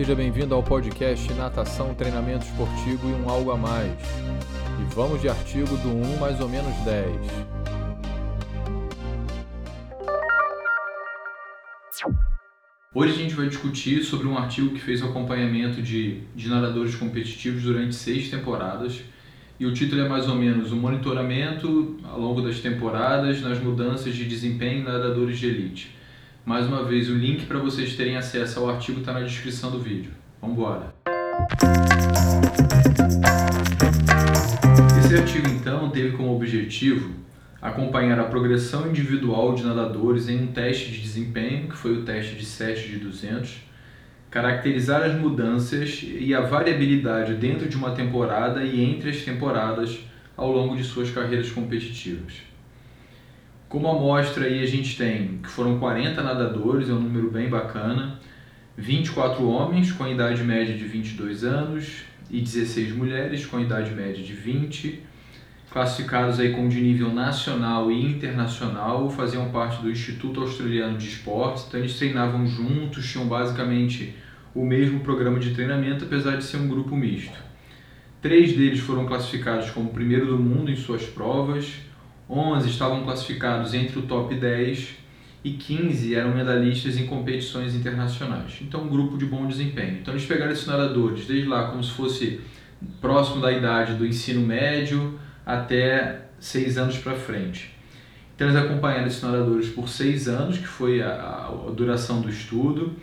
Seja bem-vindo ao podcast Natação, Treinamento Esportivo e um Algo a Mais. E vamos de artigo do 1 mais ou menos 10. Hoje a gente vai discutir sobre um artigo que fez o acompanhamento de, de nadadores competitivos durante seis temporadas. E o título é mais ou menos o monitoramento ao longo das temporadas nas mudanças de desempenho em nadadores de elite. Mais uma vez, o link para vocês terem acesso ao artigo está na descrição do vídeo. Vamos embora! Esse artigo, então, teve como objetivo acompanhar a progressão individual de nadadores em um teste de desempenho, que foi o teste de 7 de 200, caracterizar as mudanças e a variabilidade dentro de uma temporada e entre as temporadas ao longo de suas carreiras competitivas. Como amostra aí a gente tem que foram 40 nadadores, é um número bem bacana, 24 homens com idade média de 22 anos e 16 mulheres com idade média de 20, classificados aí como de nível nacional e internacional, faziam parte do Instituto Australiano de Esportes, então eles treinavam juntos, tinham basicamente o mesmo programa de treinamento, apesar de ser um grupo misto. Três deles foram classificados como primeiro do mundo em suas provas, 11 estavam classificados entre o top 10 e 15 eram medalhistas em competições internacionais. Então, um grupo de bom desempenho. Então, eles pegaram esses nadadores desde lá como se fosse próximo da idade do ensino médio, até seis anos para frente. Então eles acompanharam esses nadadores por seis anos, que foi a, a, duração do estudo.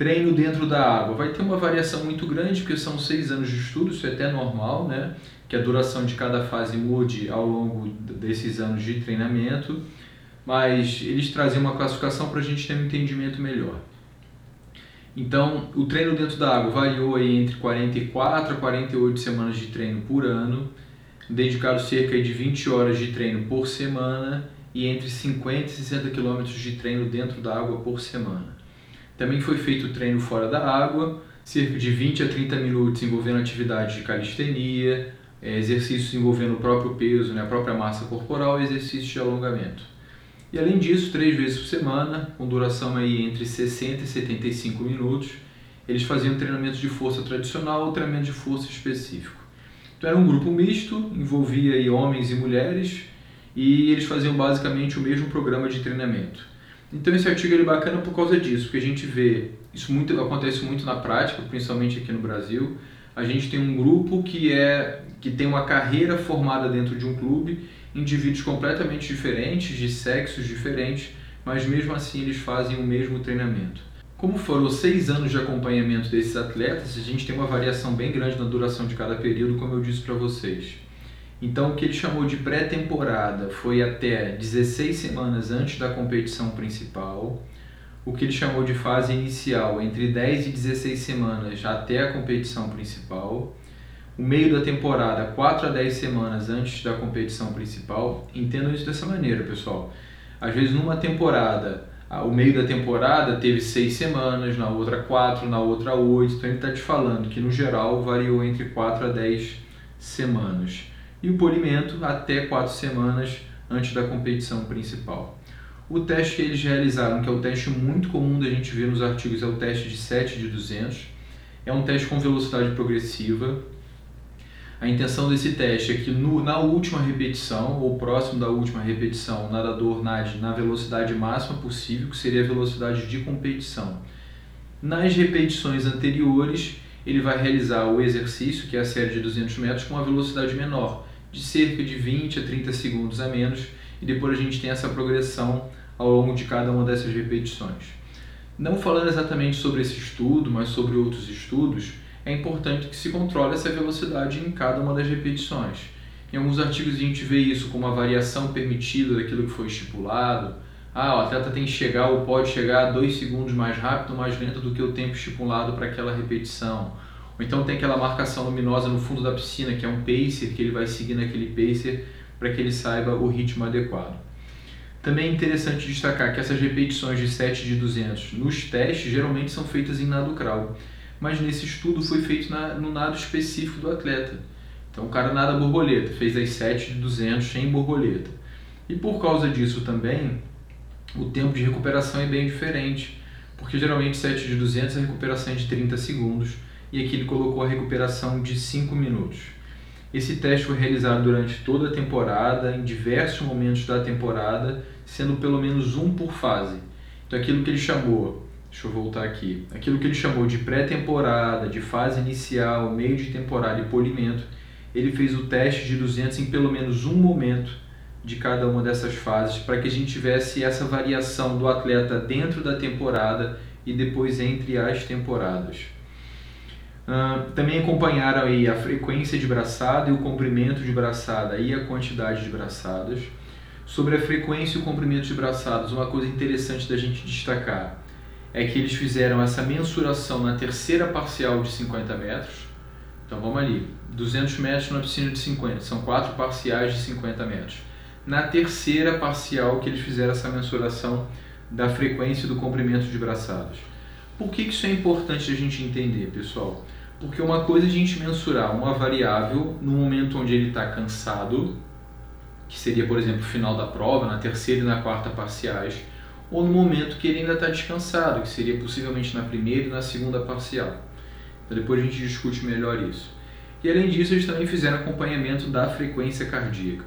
Treino dentro da água vai ter uma variação muito grande, porque são seis anos de estudo, isso é até normal, né? Que a duração de cada fase mude ao longo desses anos de treinamento, mas eles trazem uma classificação para a gente ter um entendimento melhor. Então, o treino dentro da água variou aí entre 44 a 48 semanas de treino por ano dedicado cerca de 20 horas de treino por semana e entre 50 e 60 quilômetros de treino dentro da água por semana. Também foi feito treino fora da água, cerca de 20 a 30 minutos envolvendo atividades de calistenia, eh, exercícios envolvendo o próprio peso, né, a própria massa corporal e exercícios de alongamento. E além disso, três vezes por semana, com duração aí entre 60 e 75 minutos, eles faziam treinamento de força tradicional ou treinamento de força específico. Então era um grupo misto, envolvia aí homens e mulheres, e eles faziam basicamente o mesmo programa de treinamento. Então esse artigo é bacana por causa disso, porque a gente vê, isso muito, acontece muito na prática, principalmente aqui no Brasil, a gente tem um grupo que é que tem uma carreira formada dentro de um clube, indivíduos completamente diferentes, de sexos diferentes, mas mesmo assim eles fazem o mesmo treinamento. Como foram seis anos de acompanhamento desses atletas, a gente tem uma variação bem grande na duração de cada período, como eu disse para vocês. Então, o que ele chamou de pré-temporada foi até 16 semanas antes da competição principal. O que ele chamou de fase inicial, entre 10 e 16 semanas até a competição principal. O meio da temporada, 4 a 10 semanas antes da competição principal. Entendam isso dessa maneira, pessoal. Às vezes, numa temporada, o meio da temporada teve seis semanas, na outra quatro, na outra oito. Então ele está te falando que no geral variou entre 4 a 10 semanas. E o polimento até quatro semanas antes da competição principal. O teste que eles realizaram, que é o teste muito comum da gente ver nos artigos, é o teste de 7 de 200. É um teste com velocidade progressiva, a intenção desse teste é que no, na última repetição, ou próximo da última repetição, o nadador nade na velocidade máxima possível, que seria a velocidade de competição. Nas repetições anteriores, ele vai realizar o exercício, que é a série de 200 metros, com uma velocidade menor, de cerca de 20 a 30 segundos a menos, e depois a gente tem essa progressão ao longo de cada uma dessas repetições. Não falando exatamente sobre esse estudo, mas sobre outros estudos, é importante que se controle essa velocidade em cada uma das repetições. Em alguns artigos a gente vê isso como uma variação permitida daquilo que foi estipulado. Ah, o atleta tem que chegar ou pode chegar dois segundos mais rápido ou mais lento do que o tempo estipulado para aquela repetição. Ou então tem aquela marcação luminosa no fundo da piscina, que é um pacer, que ele vai seguir naquele pacer para que ele saiba o ritmo adequado. Também é interessante destacar que essas repetições de 7 de 200 nos testes geralmente são feitas em nado crawl mas nesse estudo foi feito na, no nado específico do atleta. Então o cara nada borboleta, fez as 7 de 200 sem borboleta. E por causa disso também, o tempo de recuperação é bem diferente, porque geralmente 7 de 200 a recuperação é de 30 segundos e aqui ele colocou a recuperação de 5 minutos. Esse teste foi realizado durante toda a temporada, em diversos momentos da temporada, sendo pelo menos um por fase. Então aquilo que ele chamou, deixa eu voltar aqui, aquilo que ele chamou de pré-temporada, de fase inicial, meio de temporada e polimento, ele fez o teste de 200 em pelo menos um momento de cada uma dessas fases, para que a gente tivesse essa variação do atleta dentro da temporada e depois entre as temporadas. Também acompanharam aí a frequência de braçada e o comprimento de braçada e a quantidade de braçadas. Sobre a frequência e o comprimento de braçadas, uma coisa interessante da gente destacar é que eles fizeram essa mensuração na terceira parcial de 50 metros. Então vamos ali, 200 metros na piscina de 50, são quatro parciais de 50 metros na terceira parcial que eles fizeram essa mensuração da frequência do comprimento de braçadas. Por que isso é importante a gente entender, pessoal? Porque uma coisa é a gente mensurar uma variável no momento onde ele está cansado, que seria, por exemplo, o final da prova, na terceira e na quarta parciais, ou no momento que ele ainda está descansado, que seria possivelmente na primeira e na segunda parcial. Então depois a gente discute melhor isso. E além disso, eles também fizeram acompanhamento da frequência cardíaca.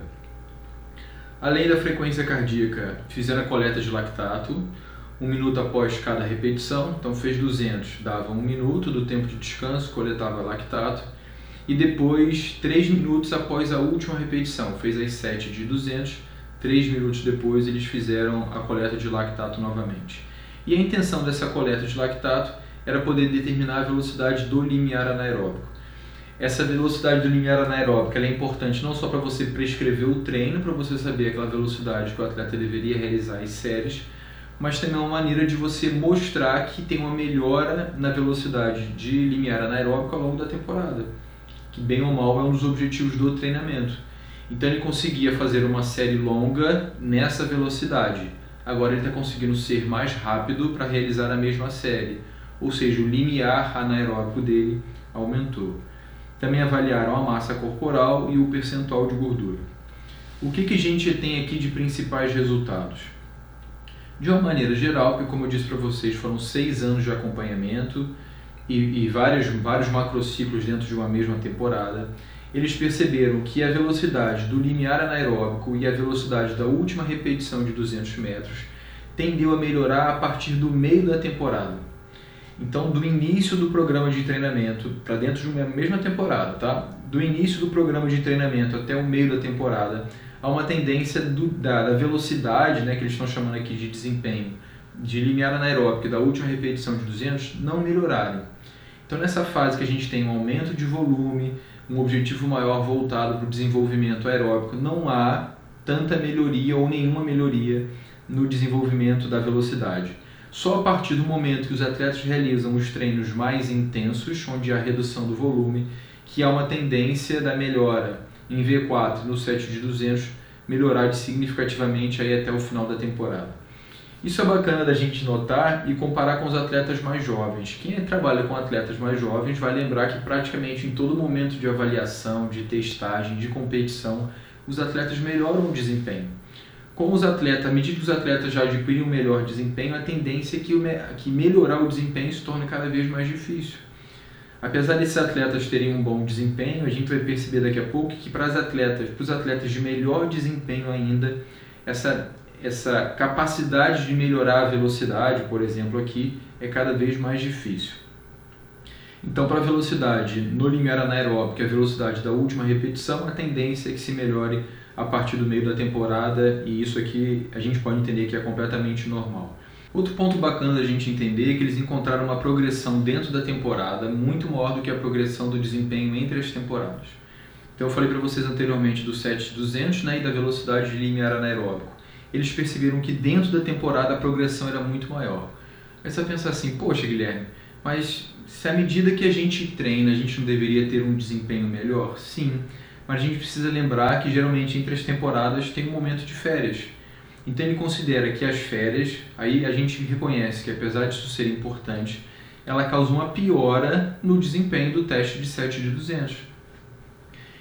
Além da frequência cardíaca, fizeram a coleta de lactato, um minuto após cada repetição, então fez 200, dava um minuto do tempo de descanso, coletava lactato, e depois 3 minutos após a última repetição, fez as 7 de 200, 3 minutos depois eles fizeram a coleta de lactato novamente. E a intenção dessa coleta de lactato era poder determinar a velocidade do limiar anaeróbico essa velocidade do limiar anaeróbico é importante não só para você prescrever o treino, para você saber aquela velocidade que o atleta deveria realizar as séries, mas também é uma maneira de você mostrar que tem uma melhora na velocidade de limiar anaeróbico ao longo da temporada, que bem ou mal é um dos objetivos do treinamento. Então ele conseguia fazer uma série longa nessa velocidade. Agora ele está conseguindo ser mais rápido para realizar a mesma série, ou seja, o limiar anaeróbico dele aumentou. Também avaliaram a massa corporal e o percentual de gordura. O que, que a gente tem aqui de principais resultados? De uma maneira geral, porque como eu disse para vocês, foram seis anos de acompanhamento e, e vários, vários macrociclos dentro de uma mesma temporada, eles perceberam que a velocidade do limiar anaeróbico e a velocidade da última repetição de 200 metros tendeu a melhorar a partir do meio da temporada. Então, do início do programa de treinamento para dentro de uma mesma temporada, tá? Do início do programa de treinamento até o meio da temporada, há uma tendência do, da, da, velocidade, né, que eles estão chamando aqui de desempenho, de limiar anaeróbico da última repetição de 200 não melhorarem. Então, nessa fase que a gente tem um aumento de volume, um objetivo maior voltado para o desenvolvimento aeróbico, não há tanta melhoria ou nenhuma melhoria no desenvolvimento da velocidade. Só a partir do momento que os atletas realizam os treinos mais intensos, onde há redução do volume, que há uma tendência da melhora em V4 no set de 200 melhorar significativamente aí até o final da temporada. Isso é bacana da gente notar e comparar com os atletas mais jovens. Quem trabalha com atletas mais jovens vai lembrar que praticamente em todo momento de avaliação, de testagem, de competição, os atletas melhoram o desempenho com os atletas, à medida que os atletas já adquirem um melhor desempenho, a tendência é que, que melhorar o desempenho se torne cada vez mais difícil. Apesar desses atletas terem um bom desempenho, a gente vai perceber daqui a pouco que para os atletas, para os atletas de melhor desempenho ainda, essa, essa capacidade de melhorar a velocidade, por exemplo, aqui, é cada vez mais difícil. Então, para a velocidade no limiar anaeróbico, é a velocidade da última repetição, a tendência é que se melhore a partir do meio da temporada e isso aqui a gente pode entender que é completamente normal. Outro ponto bacana da gente entender é que eles encontraram uma progressão dentro da temporada muito maior do que a progressão do desempenho entre as temporadas. Então eu falei para vocês anteriormente do 7200 né, e da velocidade de limiar anaeróbico. Eles perceberam que dentro da temporada a progressão era muito maior. Aí você vai pensar assim, poxa Guilherme, mas se à medida que a gente treina a gente não deveria ter um desempenho melhor? Sim, mas a gente precisa lembrar que geralmente entre as temporadas tem um momento de férias. Então ele considera que as férias, aí a gente reconhece que apesar disso ser importante, ela causa uma piora no desempenho do teste de 7 de 200.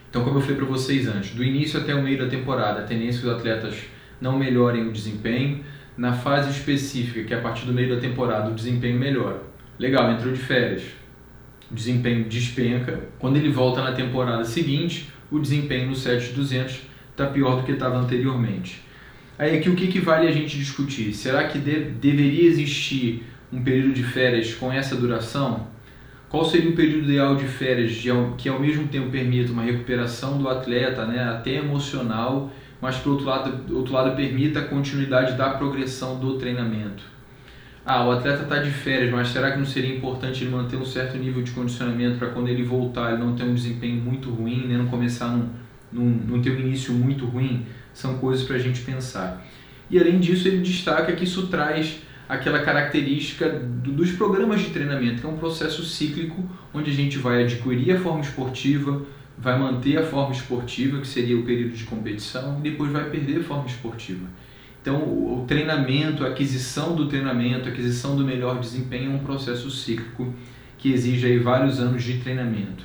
Então, como eu falei para vocês antes, do início até o meio da temporada, a tendência é que os atletas não melhorem o desempenho. na fase específica, que é a partir do meio da temporada o desempenho melhora. Legal, entrou de férias, o desempenho despenca. Quando ele volta na temporada seguinte, o desempenho no 7200 está pior do que estava anteriormente. Aí aqui o que, que vale a gente discutir? Será que de, deveria existir um período de férias com essa duração? Qual seria o período ideal de férias de, que ao mesmo tempo permita uma recuperação do atleta, né, até emocional, mas por outro lado, outro lado permita a continuidade da progressão do treinamento? Ah, o atleta está de férias, mas será que não seria importante ele manter um certo nível de condicionamento para quando ele voltar ele não ter um desempenho muito ruim, né? não começar num, num, num ter um início muito ruim? São coisas para a gente pensar. E além disso, ele destaca que isso traz aquela característica do, dos programas de treinamento, que é um processo cíclico onde a gente vai adquirir a forma esportiva, vai manter a forma esportiva, que seria o período de competição, e depois vai perder a forma esportiva. Então, o treinamento, a aquisição do treinamento, a aquisição do melhor desempenho é um processo cíclico que exige aí vários anos de treinamento.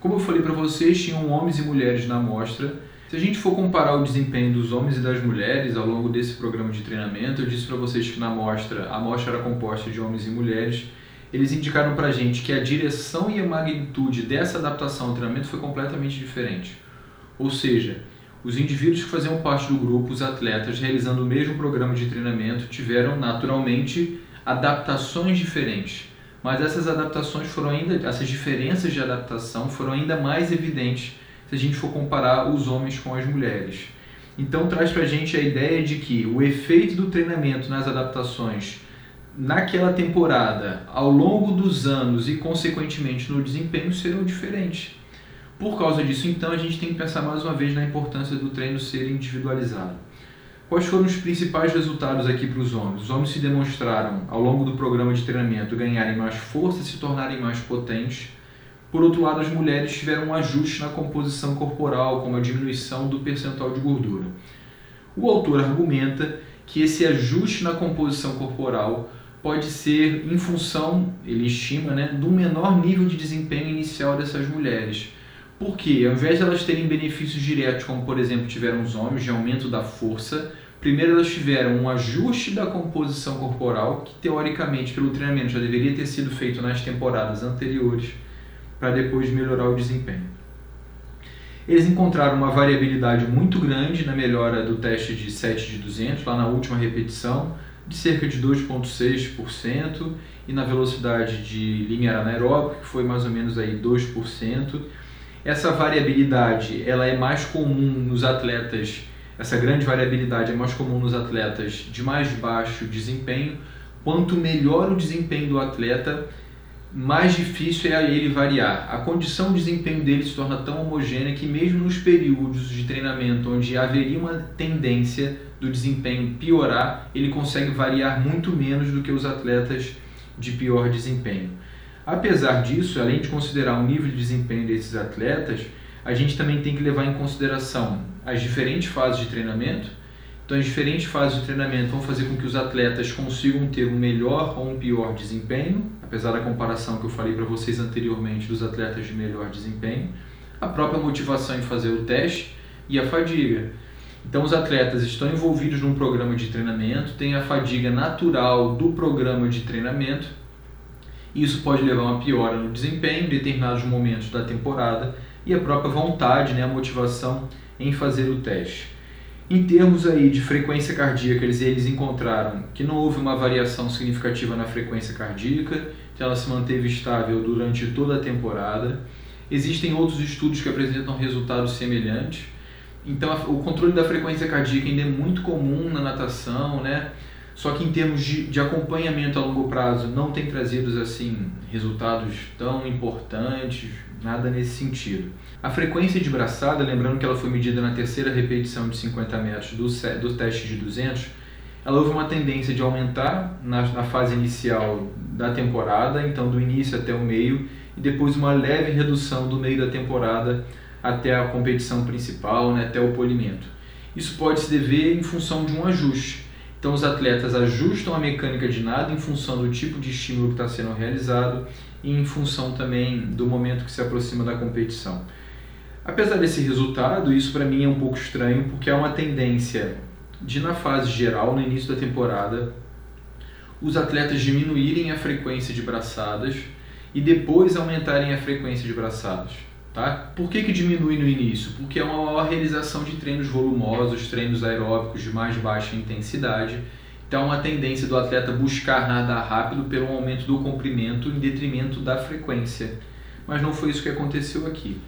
Como eu falei para vocês, tinham homens e mulheres na amostra. Se a gente for comparar o desempenho dos homens e das mulheres ao longo desse programa de treinamento, eu disse para vocês que na amostra, a amostra era composta de homens e mulheres. Eles indicaram para a gente que a direção e a magnitude dessa adaptação ao treinamento foi completamente diferente. Ou seja, os indivíduos que faziam parte do grupo, os atletas, realizando o mesmo programa de treinamento, tiveram naturalmente adaptações diferentes. Mas essas adaptações foram ainda, essas diferenças de adaptação foram ainda mais evidentes se a gente for comparar os homens com as mulheres. Então traz para a gente a ideia de que o efeito do treinamento nas adaptações naquela temporada, ao longo dos anos e consequentemente no desempenho serão diferentes. Por causa disso, então, a gente tem que pensar mais uma vez na importância do treino ser individualizado. Quais foram os principais resultados aqui para os homens? Os homens se demonstraram, ao longo do programa de treinamento, ganharem mais força, se tornarem mais potentes. Por outro lado, as mulheres tiveram um ajuste na composição corporal, como a diminuição do percentual de gordura. O autor argumenta que esse ajuste na composição corporal pode ser em função, ele estima, né, do menor nível de desempenho inicial dessas mulheres. Porque, ao invés de elas terem benefícios diretos, como por exemplo tiveram os homens, de aumento da força, primeiro elas tiveram um ajuste da composição corporal, que teoricamente, pelo treinamento, já deveria ter sido feito nas temporadas anteriores, para depois melhorar o desempenho. Eles encontraram uma variabilidade muito grande na melhora do teste de 7 de 200, lá na última repetição, de cerca de 2,6%, e na velocidade de limiar anaeróbico, que foi mais ou menos aí 2%, essa variabilidade ela é mais comum nos atletas, essa grande variabilidade é mais comum nos atletas de mais baixo desempenho. Quanto melhor o desempenho do atleta, mais difícil é ele variar. A condição de desempenho dele se torna tão homogênea que mesmo nos períodos de treinamento onde haveria uma tendência do desempenho piorar, ele consegue variar muito menos do que os atletas de pior desempenho. Apesar disso, além de considerar o nível de desempenho desses atletas, a gente também tem que levar em consideração as diferentes fases de treinamento. Então, as diferentes fases de treinamento vão fazer com que os atletas consigam ter um melhor ou um pior desempenho, apesar da comparação que eu falei para vocês anteriormente dos atletas de melhor desempenho, a própria motivação em fazer o teste e a fadiga. Então, os atletas estão envolvidos num programa de treinamento, tem a fadiga natural do programa de treinamento isso pode levar a uma piora no desempenho em determinados momentos da temporada e a própria vontade, né, a motivação em fazer o teste. Em termos aí de frequência cardíaca, eles, eles encontraram que não houve uma variação significativa na frequência cardíaca, ela se manteve estável durante toda a temporada. Existem outros estudos que apresentam resultados semelhantes. Então, o controle da frequência cardíaca ainda é muito comum na natação, né? Só que em termos de, de acompanhamento a longo prazo não tem trazido assim resultados tão importantes, nada nesse sentido. A frequência de braçada, lembrando que ela foi medida na terceira repetição de 50 metros do, do teste de 200, ela houve uma tendência de aumentar na, na fase inicial da temporada, então do início até o meio, e depois uma leve redução do meio da temporada até a competição principal, né, até o polimento. Isso pode se dever em função de um ajuste então, os atletas ajustam a mecânica de nada em função do tipo de estímulo que está sendo realizado e em função também do momento que se aproxima da competição. Apesar desse resultado, isso para mim é um pouco estranho porque há uma tendência de na fase geral, no início da temporada, os atletas diminuírem a frequência de braçadas e depois aumentarem a frequência de braçadas. Tá? Por que, que diminui no início? Porque é uma maior realização de treinos volumosos, treinos aeróbicos de mais baixa intensidade. Então, uma tendência do atleta buscar nadar rápido pelo aumento do comprimento em detrimento da frequência. Mas não foi isso que aconteceu aqui.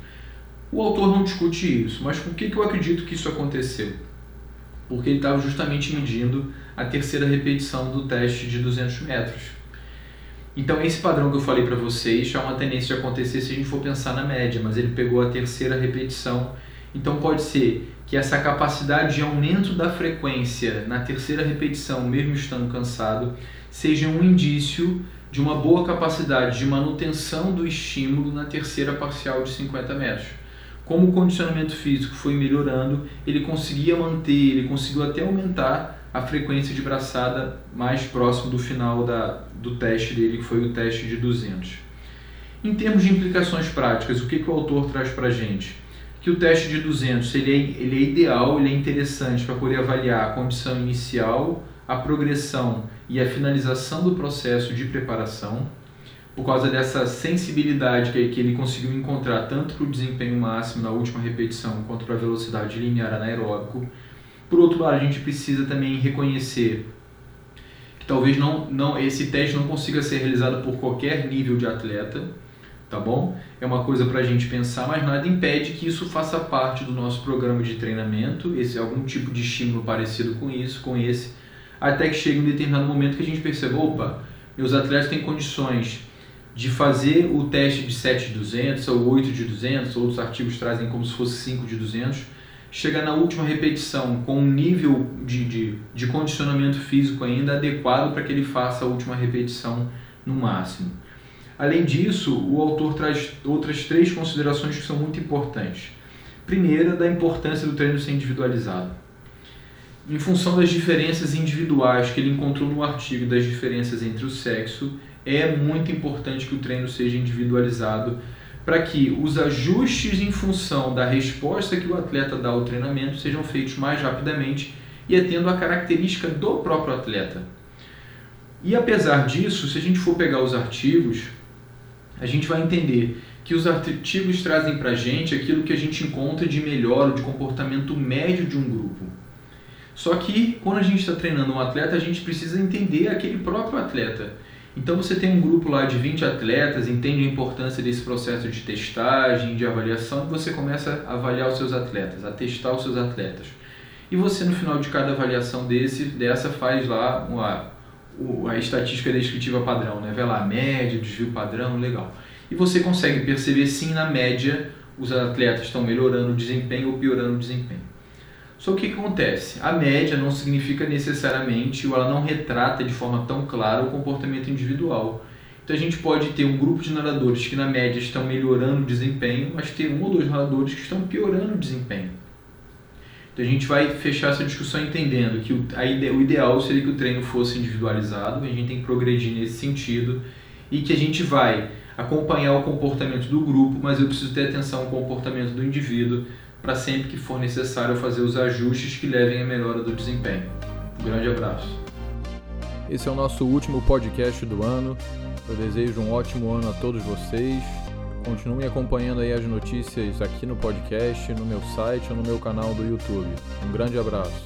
O autor não discute isso, mas por que, que eu acredito que isso aconteceu? Porque ele estava justamente medindo a terceira repetição do teste de 200 metros. Então, esse padrão que eu falei para vocês é uma tendência de acontecer se a gente for pensar na média, mas ele pegou a terceira repetição. Então, pode ser que essa capacidade de aumento da frequência na terceira repetição, mesmo estando cansado, seja um indício de uma boa capacidade de manutenção do estímulo na terceira parcial de 50 metros. Como o condicionamento físico foi melhorando, ele conseguia manter, ele conseguiu até aumentar a frequência de braçada mais próximo do final da, do teste dele, que foi o teste de 200. Em termos de implicações práticas, o que, que o autor traz para a gente? Que o teste de 200 ele é, ele é ideal, ele é interessante para poder avaliar a condição inicial, a progressão e a finalização do processo de preparação, por causa dessa sensibilidade que, que ele conseguiu encontrar tanto para o desempenho máximo na última repetição quanto para a velocidade linear anaeróbico por outro lado, a gente precisa também reconhecer que talvez não, não esse teste não consiga ser realizado por qualquer nível de atleta, tá bom? É uma coisa para a gente pensar, mas nada impede que isso faça parte do nosso programa de treinamento, esse algum tipo de estímulo parecido com isso, com esse, até que chegue um determinado momento que a gente perceba, opa, meus atletas têm condições de fazer o teste de 7 de 200 ou 8 de 200, outros artigos trazem como se fosse 5 de 200, chega na última repetição com um nível de, de, de condicionamento físico ainda adequado para que ele faça a última repetição no máximo. Além disso, o autor traz outras três considerações que são muito importantes. Primeira, da importância do treino ser individualizado. Em função das diferenças individuais que ele encontrou no artigo das diferenças entre o sexo, é muito importante que o treino seja individualizado para que os ajustes em função da resposta que o atleta dá ao treinamento sejam feitos mais rapidamente e atendo a característica do próprio atleta. E apesar disso, se a gente for pegar os artigos, a gente vai entender que os artigos trazem para a gente aquilo que a gente encontra de melhor, de comportamento médio de um grupo. Só que quando a gente está treinando um atleta, a gente precisa entender aquele próprio atleta então você tem um grupo lá de 20 atletas, entende a importância desse processo de testagem, de avaliação, você começa a avaliar os seus atletas, a testar os seus atletas. E você no final de cada avaliação desse, dessa faz lá uma, a estatística descritiva padrão, né? Vê lá a média, desvio padrão, legal. E você consegue perceber sim na média os atletas estão melhorando o desempenho ou piorando o desempenho. Só que o que acontece? A média não significa necessariamente, ou ela não retrata de forma tão clara o comportamento individual. Então a gente pode ter um grupo de nadadores que na média estão melhorando o desempenho, mas ter um ou dois nadadores que estão piorando o desempenho. Então a gente vai fechar essa discussão entendendo que o, ide, o ideal seria que o treino fosse individualizado, a gente tem que progredir nesse sentido e que a gente vai acompanhar o comportamento do grupo, mas eu preciso ter atenção ao comportamento do indivíduo para sempre que for necessário fazer os ajustes que levem à melhora do desempenho. Um grande abraço. Esse é o nosso último podcast do ano. Eu desejo um ótimo ano a todos vocês. Continuem acompanhando aí as notícias aqui no podcast, no meu site ou no meu canal do YouTube. Um grande abraço.